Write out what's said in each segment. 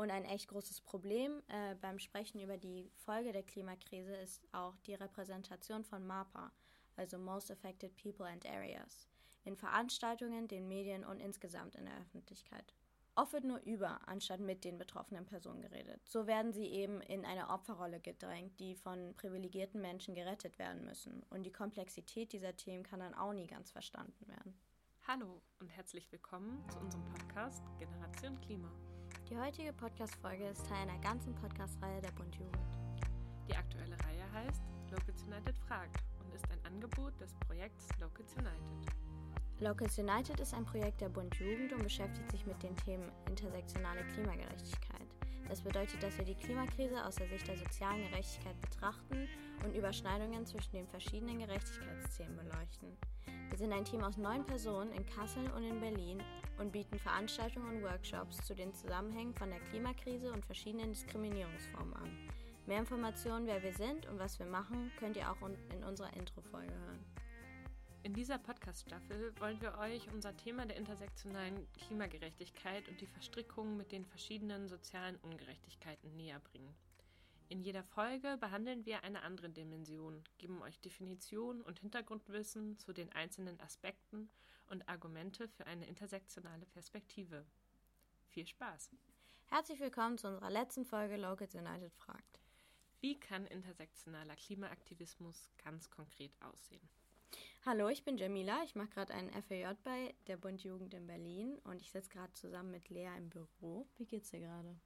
Und ein echt großes Problem äh, beim Sprechen über die Folge der Klimakrise ist auch die Repräsentation von MAPA, also Most Affected People and Areas, in Veranstaltungen, den Medien und insgesamt in der Öffentlichkeit. Oft wird nur über, anstatt mit den betroffenen Personen geredet. So werden sie eben in eine Opferrolle gedrängt, die von privilegierten Menschen gerettet werden müssen. Und die Komplexität dieser Themen kann dann auch nie ganz verstanden werden. Hallo und herzlich willkommen zu unserem Podcast Generation Klima. Die heutige Podcast-Folge ist Teil einer ganzen Podcast-Reihe der Bund Jugend. Die aktuelle Reihe heißt Locals United fragt und ist ein Angebot des Projekts Locals United. Locals United ist ein Projekt der Bund Jugend und beschäftigt sich mit den Themen intersektionale Klimagerechtigkeit. Das bedeutet, dass wir die Klimakrise aus der Sicht der sozialen Gerechtigkeit betrachten und Überschneidungen zwischen den verschiedenen Gerechtigkeitsthemen beleuchten. Wir sind ein Team aus neun Personen in Kassel und in Berlin und bieten Veranstaltungen und Workshops zu den Zusammenhängen von der Klimakrise und verschiedenen Diskriminierungsformen an. Mehr Informationen, wer wir sind und was wir machen, könnt ihr auch in unserer Intro-Folge hören. In dieser Podcast-Staffel wollen wir euch unser Thema der intersektionalen Klimagerechtigkeit und die Verstrickungen mit den verschiedenen sozialen Ungerechtigkeiten näher bringen. In jeder Folge behandeln wir eine andere Dimension, geben euch Definitionen und Hintergrundwissen zu den einzelnen Aspekten und Argumente für eine intersektionale Perspektive. Viel Spaß! Herzlich willkommen zu unserer letzten Folge Locals United fragt. Wie kann intersektionaler Klimaaktivismus ganz konkret aussehen? Hallo, ich bin Jamila. Ich mache gerade einen FAJ bei der Bund Jugend in Berlin und ich sitze gerade zusammen mit Lea im Büro. Wie geht's dir gerade?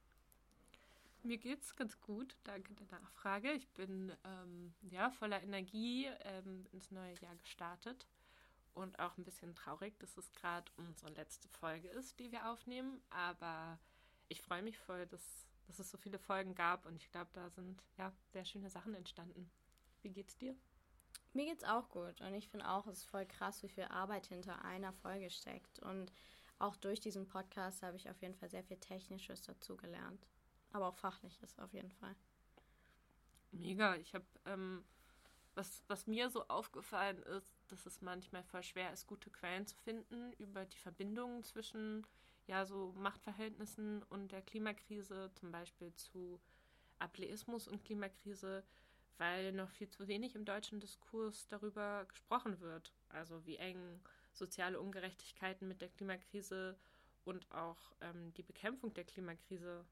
Mir geht's ganz gut, danke der Nachfrage. Ich bin ähm, ja voller Energie ähm, ins neue Jahr gestartet und auch ein bisschen traurig, dass es gerade unsere letzte Folge ist, die wir aufnehmen. Aber ich freue mich voll, dass, dass es so viele Folgen gab und ich glaube, da sind ja sehr schöne Sachen entstanden. Wie geht's dir? Mir geht's auch gut und ich finde auch, es ist voll krass, wie viel Arbeit hinter einer Folge steckt und auch durch diesen Podcast habe ich auf jeden Fall sehr viel Technisches dazugelernt aber auch fachlich ist auf jeden Fall. Mega. Ich habe, ähm, was, was mir so aufgefallen ist, dass es manchmal voll schwer ist, gute Quellen zu finden über die Verbindungen zwischen ja so Machtverhältnissen und der Klimakrise, zum Beispiel zu Ableismus und Klimakrise, weil noch viel zu wenig im deutschen Diskurs darüber gesprochen wird. Also wie eng soziale Ungerechtigkeiten mit der Klimakrise und auch ähm, die Bekämpfung der Klimakrise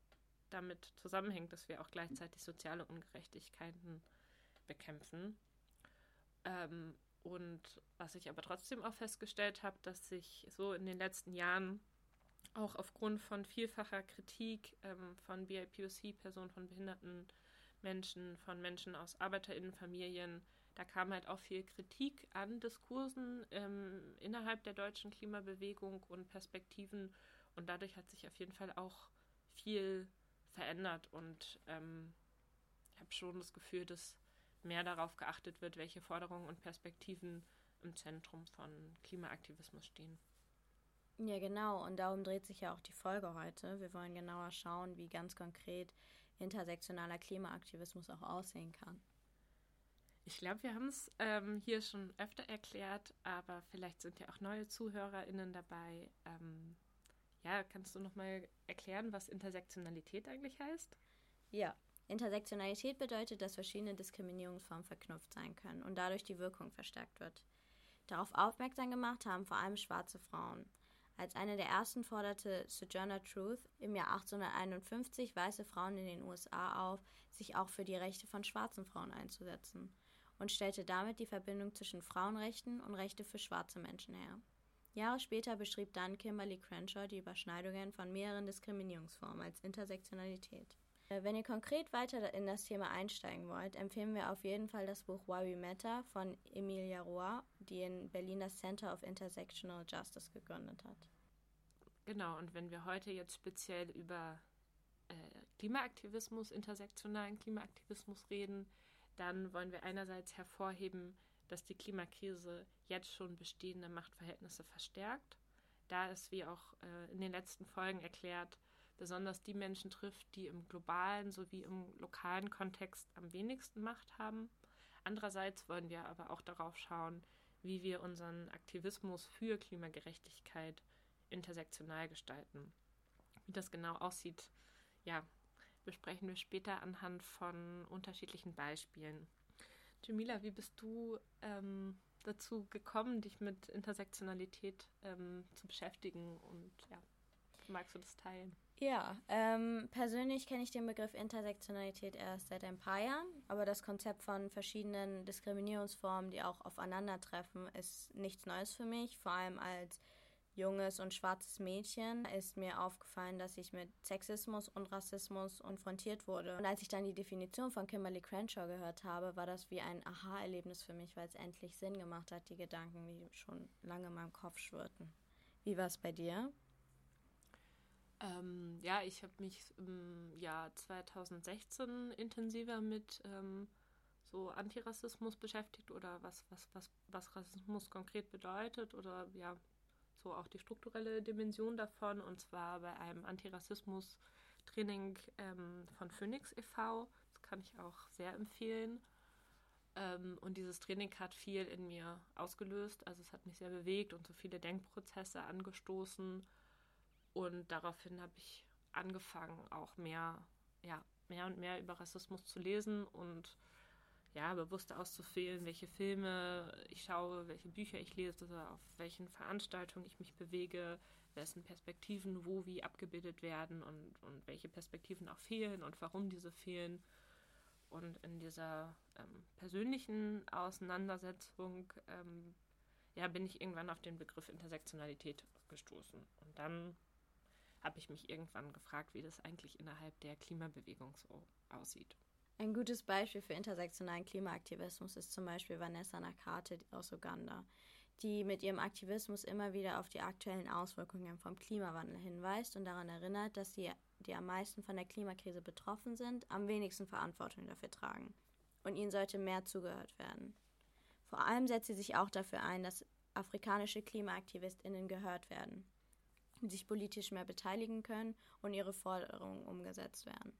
damit zusammenhängt, dass wir auch gleichzeitig soziale Ungerechtigkeiten bekämpfen. Ähm, und was ich aber trotzdem auch festgestellt habe, dass sich so in den letzten Jahren auch aufgrund von vielfacher Kritik ähm, von BIPOC-Personen, von behinderten Menschen, von Menschen aus ArbeiterInnenfamilien, da kam halt auch viel Kritik an Diskursen ähm, innerhalb der deutschen Klimabewegung und Perspektiven. Und dadurch hat sich auf jeden Fall auch viel verändert und ähm, ich habe schon das Gefühl, dass mehr darauf geachtet wird, welche Forderungen und Perspektiven im Zentrum von Klimaaktivismus stehen. Ja, genau. Und darum dreht sich ja auch die Folge heute. Wir wollen genauer schauen, wie ganz konkret intersektionaler Klimaaktivismus auch aussehen kann. Ich glaube, wir haben es ähm, hier schon öfter erklärt, aber vielleicht sind ja auch neue ZuhörerInnen dabei. Ähm, ja, kannst du nochmal erklären, was Intersektionalität eigentlich heißt? Ja, Intersektionalität bedeutet, dass verschiedene Diskriminierungsformen verknüpft sein können und dadurch die Wirkung verstärkt wird. Darauf aufmerksam gemacht haben vor allem schwarze Frauen. Als eine der ersten forderte Sojourner Truth im Jahr 1851 weiße Frauen in den USA auf, sich auch für die Rechte von schwarzen Frauen einzusetzen und stellte damit die Verbindung zwischen Frauenrechten und Rechte für schwarze Menschen her. Jahre später beschrieb dann Kimberly Crenshaw die Überschneidungen von mehreren Diskriminierungsformen als Intersektionalität. Äh, wenn ihr konkret weiter in das Thema einsteigen wollt, empfehlen wir auf jeden Fall das Buch Why We Matter von Emilia Roy, die in Berlin das Center of Intersectional Justice gegründet hat. Genau, und wenn wir heute jetzt speziell über äh, Klimaaktivismus, intersektionalen Klimaaktivismus reden, dann wollen wir einerseits hervorheben, dass die Klimakrise jetzt schon bestehende Machtverhältnisse verstärkt, da es, wie auch äh, in den letzten Folgen erklärt, besonders die Menschen trifft, die im globalen sowie im lokalen Kontext am wenigsten Macht haben. Andererseits wollen wir aber auch darauf schauen, wie wir unseren Aktivismus für Klimagerechtigkeit intersektional gestalten. Wie das genau aussieht, ja, besprechen wir später anhand von unterschiedlichen Beispielen. Jamila, wie bist du ähm, dazu gekommen, dich mit Intersektionalität ähm, zu beschäftigen und ja, magst du das teilen? Ja, ähm, persönlich kenne ich den Begriff Intersektionalität erst seit ein paar Jahren, aber das Konzept von verschiedenen Diskriminierungsformen, die auch aufeinandertreffen, ist nichts Neues für mich. Vor allem als junges und schwarzes Mädchen ist mir aufgefallen, dass ich mit Sexismus und Rassismus konfrontiert wurde. Und als ich dann die Definition von Kimberly Crenshaw gehört habe, war das wie ein Aha-Erlebnis für mich, weil es endlich Sinn gemacht hat, die Gedanken, die schon lange in meinem Kopf schwirrten. Wie war es bei dir? Ähm, ja, ich habe mich im Jahr 2016 intensiver mit ähm, so Antirassismus beschäftigt oder was, was, was, was Rassismus konkret bedeutet oder ja, so auch die strukturelle Dimension davon und zwar bei einem Antirassismus-Training ähm, von Phoenix e.V. Das kann ich auch sehr empfehlen. Ähm, und dieses Training hat viel in mir ausgelöst. Also es hat mich sehr bewegt und so viele Denkprozesse angestoßen. Und daraufhin habe ich angefangen, auch mehr, ja, mehr und mehr über Rassismus zu lesen und ja, bewusst auszuwählen, welche Filme ich schaue, welche Bücher ich lese, auf welchen Veranstaltungen ich mich bewege, wessen Perspektiven wo wie abgebildet werden und, und welche Perspektiven auch fehlen und warum diese fehlen. Und in dieser ähm, persönlichen Auseinandersetzung ähm, ja, bin ich irgendwann auf den Begriff Intersektionalität gestoßen. Und dann habe ich mich irgendwann gefragt, wie das eigentlich innerhalb der Klimabewegung so aussieht. Ein gutes Beispiel für intersektionalen Klimaaktivismus ist zum Beispiel Vanessa Nakate aus Uganda, die mit ihrem Aktivismus immer wieder auf die aktuellen Auswirkungen vom Klimawandel hinweist und daran erinnert, dass sie, die am meisten von der Klimakrise betroffen sind, am wenigsten Verantwortung dafür tragen. Und ihnen sollte mehr zugehört werden. Vor allem setzt sie sich auch dafür ein, dass afrikanische KlimaaktivistInnen gehört werden, sich politisch mehr beteiligen können und ihre Forderungen umgesetzt werden.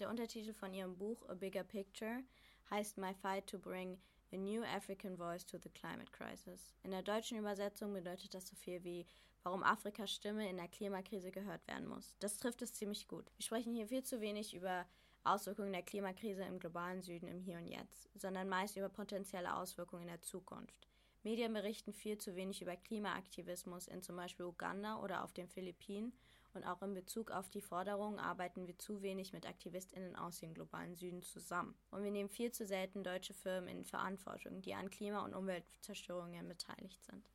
Der Untertitel von ihrem Buch A Bigger Picture heißt My Fight to Bring a New African Voice to the Climate Crisis. In der deutschen Übersetzung bedeutet das so viel wie Warum Afrikas Stimme in der Klimakrise gehört werden muss. Das trifft es ziemlich gut. Wir sprechen hier viel zu wenig über Auswirkungen der Klimakrise im globalen Süden im Hier und Jetzt, sondern meist über potenzielle Auswirkungen in der Zukunft. Medien berichten viel zu wenig über Klimaaktivismus in zum Beispiel Uganda oder auf den Philippinen und auch in Bezug auf die Forderungen arbeiten wir zu wenig mit AktivistInnen aus dem globalen Süden zusammen. Und wir nehmen viel zu selten deutsche Firmen in Verantwortung, die an Klima- und Umweltzerstörungen beteiligt sind.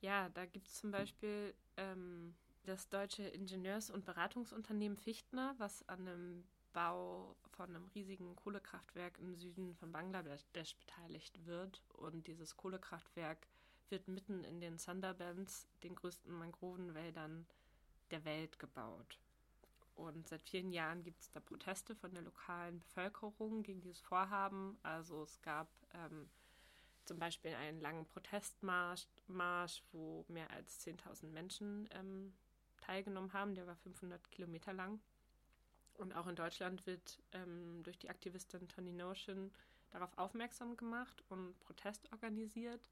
Ja, da gibt es zum Beispiel ähm, das deutsche Ingenieurs- und Beratungsunternehmen Fichtner, was an einem Bau von einem riesigen Kohlekraftwerk im Süden von Bangladesch beteiligt wird. Und dieses Kohlekraftwerk wird mitten in den Sundarbans, den größten Mangrovenwäldern der Welt gebaut. Und seit vielen Jahren gibt es da Proteste von der lokalen Bevölkerung gegen dieses Vorhaben. Also es gab ähm, zum Beispiel einen langen Protestmarsch, Marsch, wo mehr als 10.000 Menschen ähm, teilgenommen haben. Der war 500 Kilometer lang. Und auch in Deutschland wird ähm, durch die Aktivistin Tony Notion darauf aufmerksam gemacht und Protest organisiert.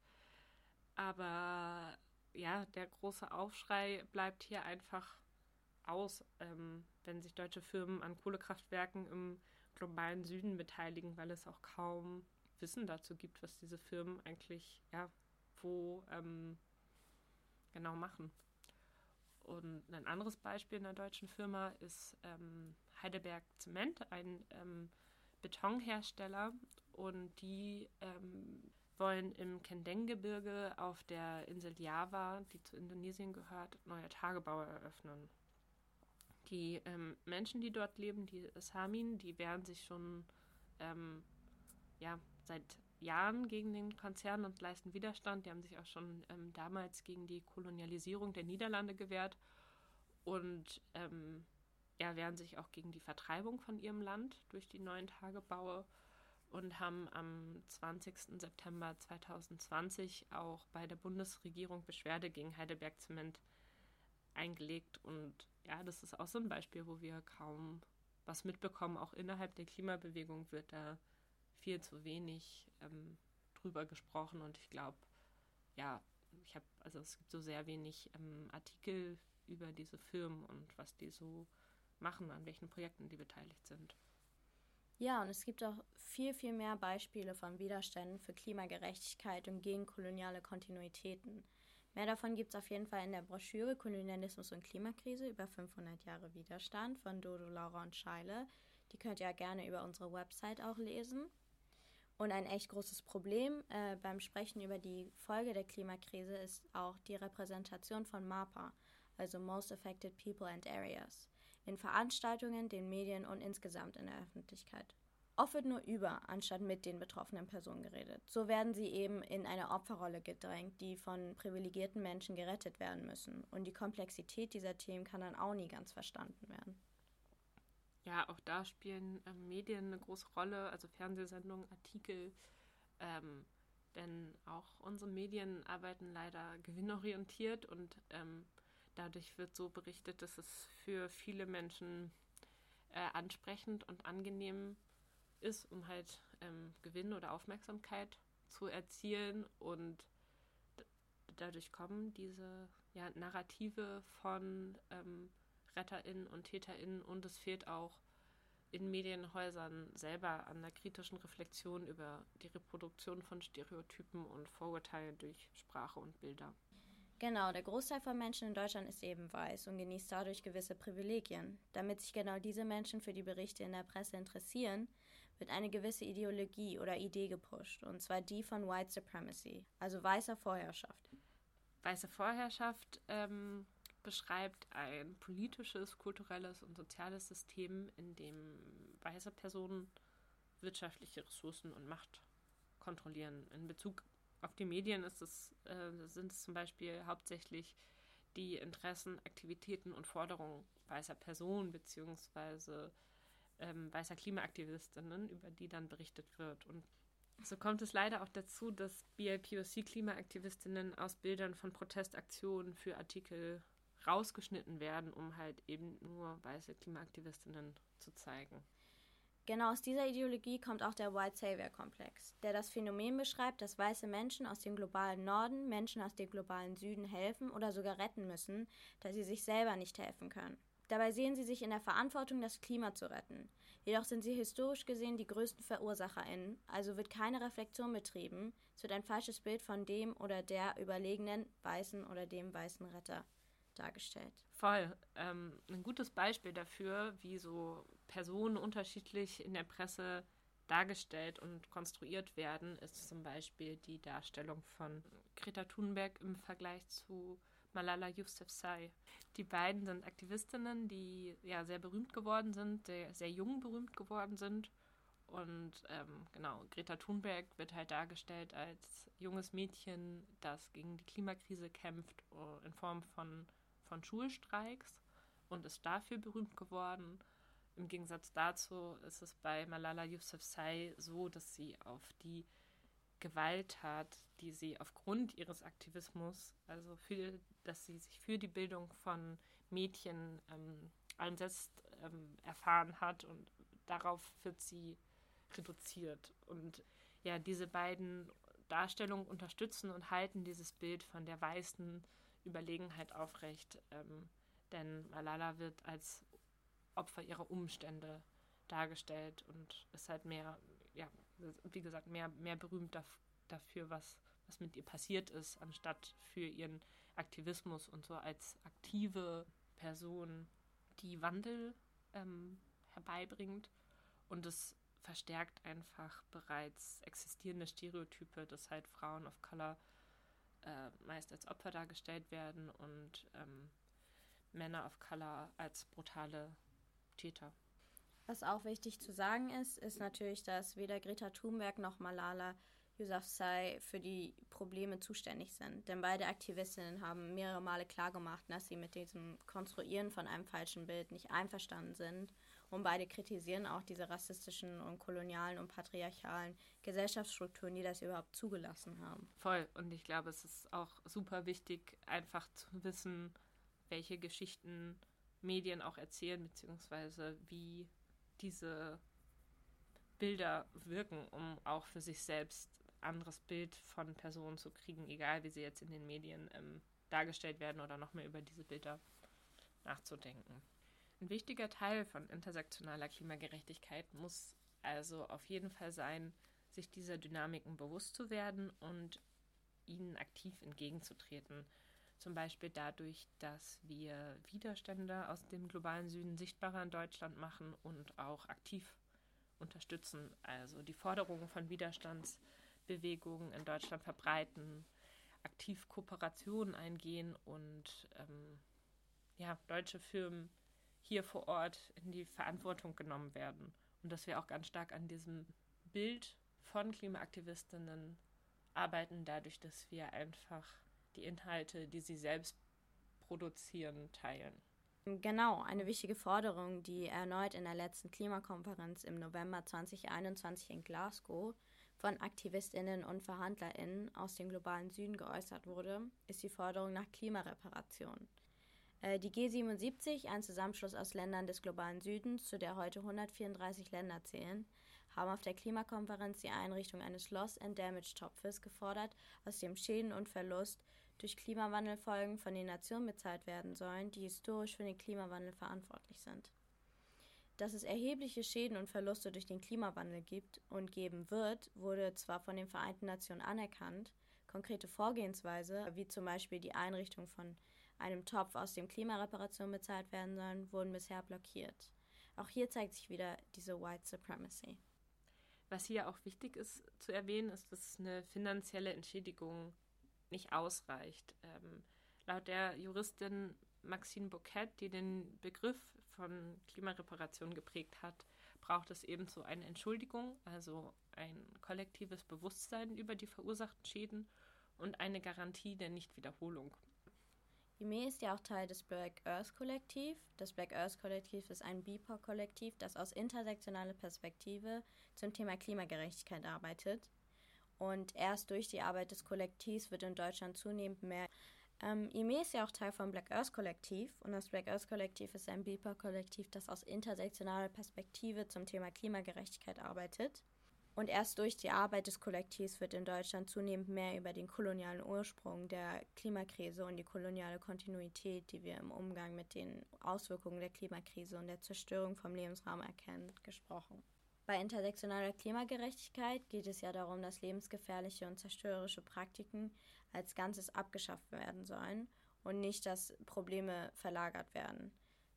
Aber ja, der große Aufschrei bleibt hier einfach aus, ähm, wenn sich deutsche Firmen an Kohlekraftwerken im globalen Süden beteiligen, weil es auch kaum Wissen dazu gibt, was diese Firmen eigentlich, ja, wo ähm, genau machen. Und ein anderes Beispiel einer deutschen Firma ist ähm, Heidelberg Zement, ein ähm, Betonhersteller. Und die ähm, wollen im Kendeng-Gebirge auf der Insel Java, die zu Indonesien gehört, neue Tagebaue eröffnen. Die ähm, Menschen, die dort leben, die Samin, die wehren sich schon ähm, ja, seit Jahren gegen den Konzern und leisten Widerstand. Die haben sich auch schon ähm, damals gegen die Kolonialisierung der Niederlande gewehrt und ähm, ja, wehren sich auch gegen die Vertreibung von ihrem Land durch die neuen Tagebaue und haben am 20. September 2020 auch bei der Bundesregierung Beschwerde gegen Heidelberg Zement eingelegt. Und ja, das ist auch so ein Beispiel, wo wir kaum was mitbekommen. Auch innerhalb der Klimabewegung wird da viel zu wenig ähm, drüber gesprochen. Und ich glaube, ja, ich habe, also es gibt so sehr wenig ähm, Artikel über diese Firmen und was die so machen, an welchen Projekten die beteiligt sind. Ja, und es gibt auch viel, viel mehr Beispiele von Widerständen für Klimagerechtigkeit und gegen koloniale Kontinuitäten. Mehr davon gibt es auf jeden Fall in der Broschüre Kolonialismus und Klimakrise über 500 Jahre Widerstand von Dodo, Laura und Scheile. Die könnt ihr ja gerne über unsere Website auch lesen. Und ein echt großes Problem äh, beim Sprechen über die Folge der Klimakrise ist auch die Repräsentation von MAPA, also Most Affected People and Areas, in Veranstaltungen, den Medien und insgesamt in der Öffentlichkeit. Oft wird nur über, anstatt mit den betroffenen Personen geredet. So werden sie eben in eine Opferrolle gedrängt, die von privilegierten Menschen gerettet werden müssen. Und die Komplexität dieser Themen kann dann auch nie ganz verstanden werden. Ja, auch da spielen ähm, Medien eine große Rolle, also Fernsehsendungen, Artikel. Ähm, denn auch unsere Medien arbeiten leider gewinnorientiert und ähm, dadurch wird so berichtet, dass es für viele Menschen äh, ansprechend und angenehm ist, um halt ähm, Gewinn oder Aufmerksamkeit zu erzielen und dadurch kommen diese ja, Narrative von ähm, RetterInnen und TäterInnen und es fehlt auch in Medienhäusern selber an der kritischen Reflexion über die Reproduktion von Stereotypen und Vorurteilen durch Sprache und Bilder. Genau, der Großteil von Menschen in Deutschland ist eben weiß und genießt dadurch gewisse Privilegien. Damit sich genau diese Menschen für die Berichte in der Presse interessieren, wird eine gewisse Ideologie oder Idee gepusht, und zwar die von White Supremacy, also weißer Vorherrschaft. Weiße Vorherrschaft ähm, beschreibt ein politisches, kulturelles und soziales System, in dem weiße Personen wirtschaftliche Ressourcen und Macht kontrollieren. In Bezug auf die Medien ist es, äh, sind es zum Beispiel hauptsächlich die Interessen, Aktivitäten und Forderungen weißer Personen bzw. Ähm, weißer Klimaaktivistinnen, über die dann berichtet wird. Und so kommt es leider auch dazu, dass BIPOC-Klimaaktivistinnen aus Bildern von Protestaktionen für Artikel rausgeschnitten werden, um halt eben nur weiße Klimaaktivistinnen zu zeigen. Genau aus dieser Ideologie kommt auch der White Savior Komplex, der das Phänomen beschreibt, dass weiße Menschen aus dem globalen Norden Menschen aus dem globalen Süden helfen oder sogar retten müssen, da sie sich selber nicht helfen können. Dabei sehen sie sich in der Verantwortung, das Klima zu retten. Jedoch sind sie historisch gesehen die größten VerursacherInnen, also wird keine Reflexion betrieben, es wird ein falsches Bild von dem oder der überlegenen Weißen oder dem weißen Retter dargestellt. Voll. Ähm, ein gutes Beispiel dafür, wie so Personen unterschiedlich in der Presse dargestellt und konstruiert werden, ist zum Beispiel die Darstellung von Greta Thunberg im Vergleich zu Malala Yousafzai. Die beiden sind Aktivistinnen, die ja sehr berühmt geworden sind, sehr, sehr jung berühmt geworden sind. Und ähm, genau, Greta Thunberg wird halt dargestellt als junges Mädchen, das gegen die Klimakrise kämpft, äh, in Form von von Schulstreiks und ist dafür berühmt geworden. Im Gegensatz dazu ist es bei Malala Yousafzai so, dass sie auf die Gewalttat, die sie aufgrund ihres Aktivismus, also für, dass sie sich für die Bildung von Mädchen ähm, einsetzt, ähm, erfahren hat und darauf wird sie reduziert. Und ja, diese beiden Darstellungen unterstützen und halten dieses Bild von der weißen Überlegenheit aufrecht. Ähm, denn Malala wird als Opfer ihrer Umstände dargestellt und ist halt mehr, ja, wie gesagt, mehr, mehr berühmt daf dafür, was, was mit ihr passiert ist, anstatt für ihren Aktivismus und so als aktive Person, die Wandel ähm, herbeibringt. Und es verstärkt einfach bereits existierende Stereotype, dass halt Frauen of Color äh, meist als Opfer dargestellt werden und ähm, Männer of Color als brutale Täter. Was auch wichtig zu sagen ist, ist natürlich, dass weder Greta Thunberg noch Malala Yousafzai für die Probleme zuständig sind. Denn beide Aktivistinnen haben mehrere Male klargemacht, dass sie mit diesem Konstruieren von einem falschen Bild nicht einverstanden sind und beide kritisieren auch diese rassistischen und kolonialen und patriarchalen Gesellschaftsstrukturen, die das überhaupt zugelassen haben. Voll. Und ich glaube, es ist auch super wichtig, einfach zu wissen, welche Geschichten Medien auch erzählen, beziehungsweise wie diese Bilder wirken, um auch für sich selbst anderes Bild von Personen zu kriegen, egal wie sie jetzt in den Medien ähm, dargestellt werden oder noch mehr über diese Bilder nachzudenken. Ein wichtiger Teil von intersektionaler Klimagerechtigkeit muss also auf jeden Fall sein, sich dieser Dynamiken bewusst zu werden und ihnen aktiv entgegenzutreten. Zum Beispiel dadurch, dass wir Widerstände aus dem globalen Süden sichtbarer in Deutschland machen und auch aktiv unterstützen. Also die Forderungen von Widerstandsbewegungen in Deutschland verbreiten, aktiv Kooperationen eingehen und ähm, ja, deutsche Firmen hier vor Ort in die Verantwortung genommen werden. Und dass wir auch ganz stark an diesem Bild von Klimaaktivistinnen arbeiten, dadurch, dass wir einfach die Inhalte, die sie selbst produzieren, teilen. Genau, eine wichtige Forderung, die erneut in der letzten Klimakonferenz im November 2021 in Glasgow von Aktivistinnen und Verhandlerinnen aus dem globalen Süden geäußert wurde, ist die Forderung nach Klimareparation. Äh, die G77, ein Zusammenschluss aus Ländern des globalen Südens, zu der heute 134 Länder zählen, haben auf der Klimakonferenz die Einrichtung eines Loss and Damage Topfes gefordert, aus dem Schäden und Verlust durch Klimawandelfolgen von den Nationen bezahlt werden sollen, die historisch für den Klimawandel verantwortlich sind. Dass es erhebliche Schäden und Verluste durch den Klimawandel gibt und geben wird, wurde zwar von den Vereinten Nationen anerkannt, konkrete Vorgehensweise, wie zum Beispiel die Einrichtung von einem Topf, aus dem Klimareparation bezahlt werden sollen, wurden bisher blockiert. Auch hier zeigt sich wieder diese White Supremacy. Was hier auch wichtig ist zu erwähnen, ist, dass eine finanzielle Entschädigung nicht ausreicht. Ähm, laut der Juristin Maxine Bouquet, die den Begriff von Klimareparation geprägt hat, braucht es ebenso eine Entschuldigung, also ein kollektives Bewusstsein über die verursachten Schäden und eine Garantie der Nichtwiederholung. Ime ist ja auch Teil des Black Earth Kollektiv. Das Black Earth Kollektiv ist ein BIPOC-Kollektiv, das aus intersektionaler Perspektive zum Thema Klimagerechtigkeit arbeitet. Und erst durch die Arbeit des Kollektivs wird in Deutschland zunehmend mehr. Ähm, IME ist ja auch Teil vom Black Earth Kollektiv und das Black Earth Kollektiv ist ein BIPOC-Kollektiv, das aus intersektionaler Perspektive zum Thema Klimagerechtigkeit arbeitet. Und erst durch die Arbeit des Kollektivs wird in Deutschland zunehmend mehr über den kolonialen Ursprung der Klimakrise und die koloniale Kontinuität, die wir im Umgang mit den Auswirkungen der Klimakrise und der Zerstörung vom Lebensraum erkennen, gesprochen. Bei intersektionaler Klimagerechtigkeit geht es ja darum, dass lebensgefährliche und zerstörerische Praktiken als Ganzes abgeschafft werden sollen und nicht, dass Probleme verlagert werden.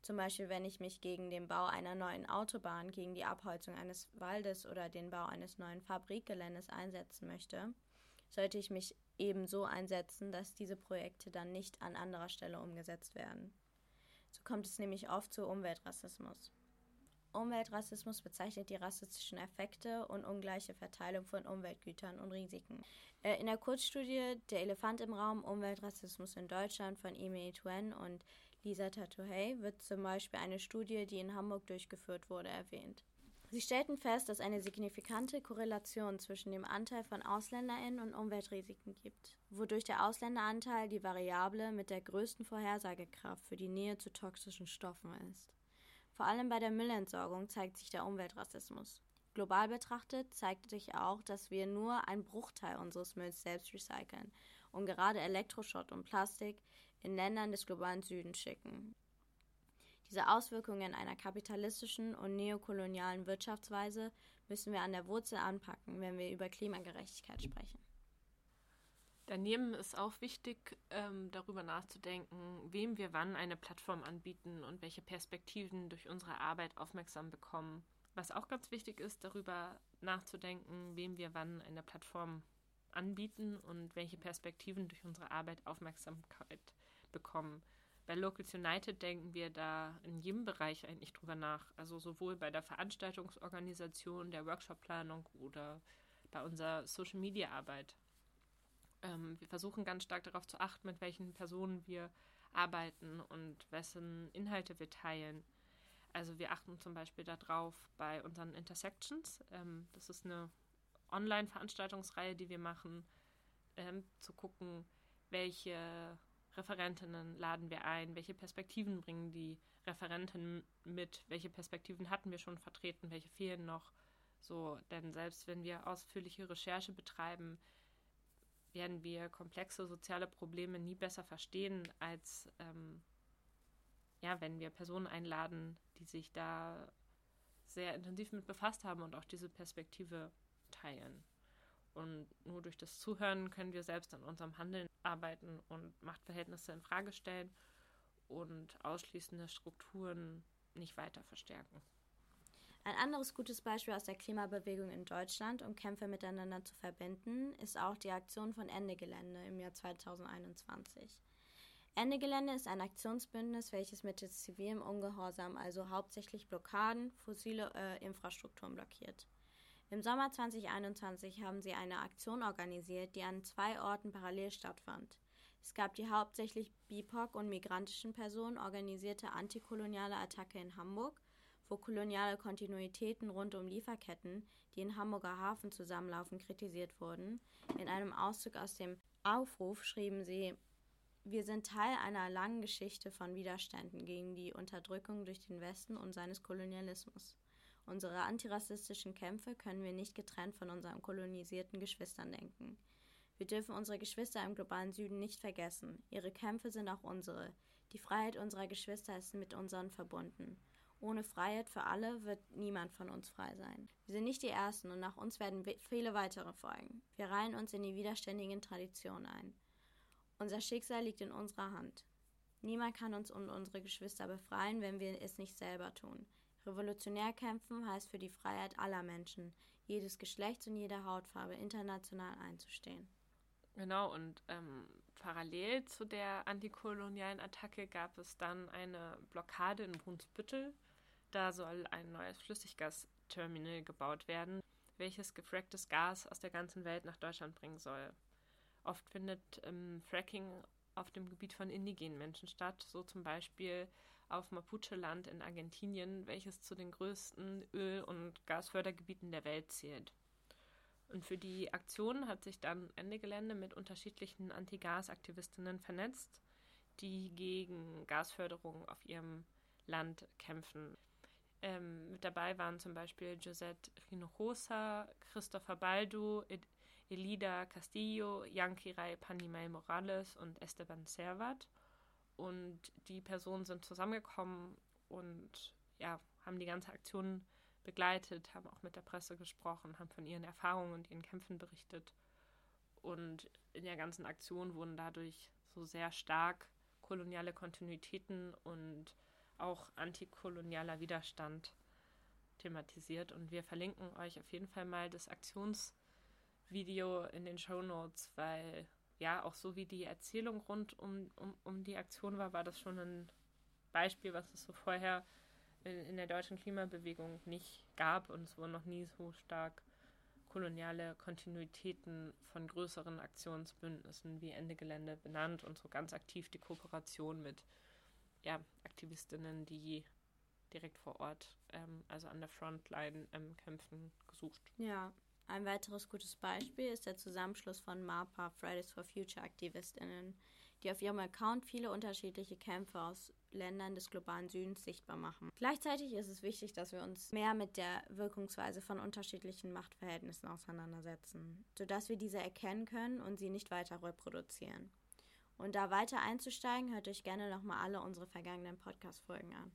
Zum Beispiel, wenn ich mich gegen den Bau einer neuen Autobahn, gegen die Abholzung eines Waldes oder den Bau eines neuen Fabrikgeländes einsetzen möchte, sollte ich mich ebenso einsetzen, dass diese Projekte dann nicht an anderer Stelle umgesetzt werden. So kommt es nämlich oft zu Umweltrassismus. Umweltrassismus bezeichnet die rassistischen Effekte und ungleiche Verteilung von Umweltgütern und Risiken. Äh, in der Kurzstudie Der Elefant im Raum Umweltrassismus in Deutschland von Emi Tuen und Lisa Tatuhey wird zum Beispiel eine Studie, die in Hamburg durchgeführt wurde, erwähnt. Sie stellten fest, dass eine signifikante Korrelation zwischen dem Anteil von AusländerInnen und Umweltrisiken gibt, wodurch der Ausländeranteil die Variable mit der größten Vorhersagekraft für die Nähe zu toxischen Stoffen ist. Vor allem bei der Müllentsorgung zeigt sich der Umweltrassismus. Global betrachtet zeigt sich auch, dass wir nur einen Bruchteil unseres Mülls selbst recyceln und gerade Elektroschrott und Plastik in Ländern des globalen Südens schicken. Diese Auswirkungen einer kapitalistischen und neokolonialen Wirtschaftsweise müssen wir an der Wurzel anpacken, wenn wir über Klimagerechtigkeit sprechen. Daneben ist auch wichtig, ähm, darüber nachzudenken, wem wir wann eine Plattform anbieten und welche Perspektiven durch unsere Arbeit aufmerksam bekommen. Was auch ganz wichtig ist, darüber nachzudenken, wem wir wann eine Plattform anbieten und welche Perspektiven durch unsere Arbeit Aufmerksamkeit bekommen. Bei Locals United denken wir da in jedem Bereich eigentlich drüber nach. Also sowohl bei der Veranstaltungsorganisation, der Workshopplanung oder bei unserer Social Media Arbeit. Ähm, wir versuchen ganz stark darauf zu achten, mit welchen Personen wir arbeiten und wessen Inhalte wir teilen. Also wir achten zum Beispiel darauf bei unseren Intersections. Ähm, das ist eine Online-Veranstaltungsreihe, die wir machen, ähm, zu gucken, welche Referentinnen laden wir ein, welche Perspektiven bringen die Referenten mit, welche Perspektiven hatten wir schon vertreten, welche fehlen noch. So, denn selbst wenn wir ausführliche Recherche betreiben, werden wir komplexe soziale Probleme nie besser verstehen, als ähm, ja, wenn wir Personen einladen, die sich da sehr intensiv mit befasst haben und auch diese Perspektive teilen. Und nur durch das Zuhören können wir selbst an unserem Handeln arbeiten und Machtverhältnisse in Frage stellen und ausschließende Strukturen nicht weiter verstärken. Ein anderes gutes Beispiel aus der Klimabewegung in Deutschland, um Kämpfe miteinander zu verbinden, ist auch die Aktion von Ende Gelände im Jahr 2021. Ende Gelände ist ein Aktionsbündnis, welches mit zivilem Ungehorsam, also hauptsächlich Blockaden, fossile äh, Infrastrukturen blockiert. Im Sommer 2021 haben sie eine Aktion organisiert, die an zwei Orten parallel stattfand. Es gab die hauptsächlich BIPOC und migrantischen Personen organisierte antikoloniale Attacke in Hamburg wo koloniale Kontinuitäten rund um Lieferketten, die in Hamburger Hafen zusammenlaufen, kritisiert wurden. In einem Auszug aus dem Aufruf schrieben sie Wir sind Teil einer langen Geschichte von Widerständen gegen die Unterdrückung durch den Westen und seines Kolonialismus. Unsere antirassistischen Kämpfe können wir nicht getrennt von unseren kolonisierten Geschwistern denken. Wir dürfen unsere Geschwister im globalen Süden nicht vergessen. Ihre Kämpfe sind auch unsere. Die Freiheit unserer Geschwister ist mit unseren verbunden. Ohne Freiheit für alle wird niemand von uns frei sein. Wir sind nicht die Ersten und nach uns werden viele weitere folgen. Wir reihen uns in die widerständigen Traditionen ein. Unser Schicksal liegt in unserer Hand. Niemand kann uns und unsere Geschwister befreien, wenn wir es nicht selber tun. Revolutionär kämpfen heißt für die Freiheit aller Menschen, jedes Geschlechts und jeder Hautfarbe international einzustehen. Genau, und ähm, parallel zu der antikolonialen Attacke gab es dann eine Blockade in Brunsbüttel da soll ein neues Flüssiggasterminal gebaut werden, welches gefracktes Gas aus der ganzen Welt nach Deutschland bringen soll. Oft findet ähm, Fracking auf dem Gebiet von indigenen Menschen statt, so zum Beispiel auf Mapuche-Land in Argentinien, welches zu den größten Öl- und Gasfördergebieten der Welt zählt. Und für die Aktion hat sich dann Ende Gelände mit unterschiedlichen Anti-Gas-Aktivistinnen vernetzt, die gegen Gasförderung auf ihrem Land kämpfen. Ähm, mit dabei waren zum Beispiel Josette Rinojosa, Christopher Baldo, Elida Castillo, Yankirai Panimay Morales und Esteban Servat. Und die Personen sind zusammengekommen und ja, haben die ganze Aktion begleitet, haben auch mit der Presse gesprochen, haben von ihren Erfahrungen und ihren Kämpfen berichtet. Und in der ganzen Aktion wurden dadurch so sehr stark koloniale Kontinuitäten und auch antikolonialer Widerstand thematisiert. Und wir verlinken euch auf jeden Fall mal das Aktionsvideo in den Show Notes, weil ja, auch so wie die Erzählung rund um, um, um die Aktion war, war das schon ein Beispiel, was es so vorher in, in der deutschen Klimabewegung nicht gab und es wurden noch nie so stark koloniale Kontinuitäten von größeren Aktionsbündnissen wie Ende Gelände benannt und so ganz aktiv die Kooperation mit ja, Aktivistinnen, die direkt vor Ort, ähm, also an der Frontline ähm, kämpfen, gesucht. Ja, ein weiteres gutes Beispiel ist der Zusammenschluss von MAPA, Fridays for Future Aktivistinnen, die auf ihrem Account viele unterschiedliche Kämpfe aus Ländern des globalen Südens sichtbar machen. Gleichzeitig ist es wichtig, dass wir uns mehr mit der Wirkungsweise von unterschiedlichen Machtverhältnissen auseinandersetzen, sodass wir diese erkennen können und sie nicht weiter reproduzieren. Und da weiter einzusteigen, hört euch gerne nochmal alle unsere vergangenen Podcast-Folgen an.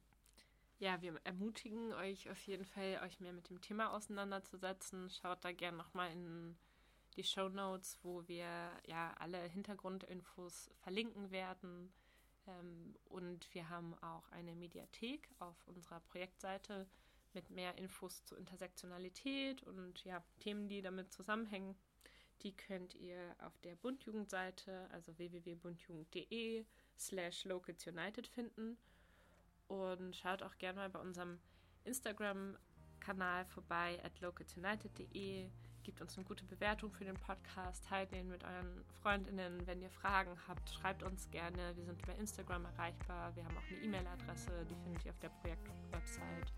Ja, wir ermutigen euch auf jeden Fall, euch mehr mit dem Thema auseinanderzusetzen. Schaut da gerne nochmal in die Show Notes, wo wir ja alle Hintergrundinfos verlinken werden. Ähm, und wir haben auch eine Mediathek auf unserer Projektseite mit mehr Infos zur Intersektionalität und ja, Themen, die damit zusammenhängen. Die könnt ihr auf der Bundjugendseite, also www.bundjugend.de slash localsunited finden. Und schaut auch gerne mal bei unserem Instagram-Kanal vorbei at localsunited.de. Gebt uns eine gute Bewertung für den Podcast, teilt den mit euren Freundinnen. Wenn ihr Fragen habt, schreibt uns gerne. Wir sind über Instagram erreichbar. Wir haben auch eine E-Mail-Adresse, die findet ihr auf der Projekt-Website.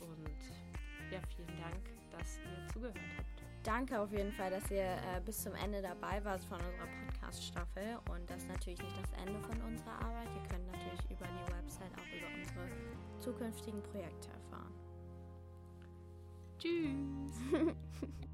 Und ja, vielen Dank, dass ihr zugehört habt danke auf jeden Fall, dass ihr äh, bis zum Ende dabei wart von unserer Podcast-Staffel. Und das ist natürlich nicht das Ende von unserer Arbeit. Ihr könnt natürlich über die Website auch über unsere zukünftigen Projekte erfahren. Tschüss!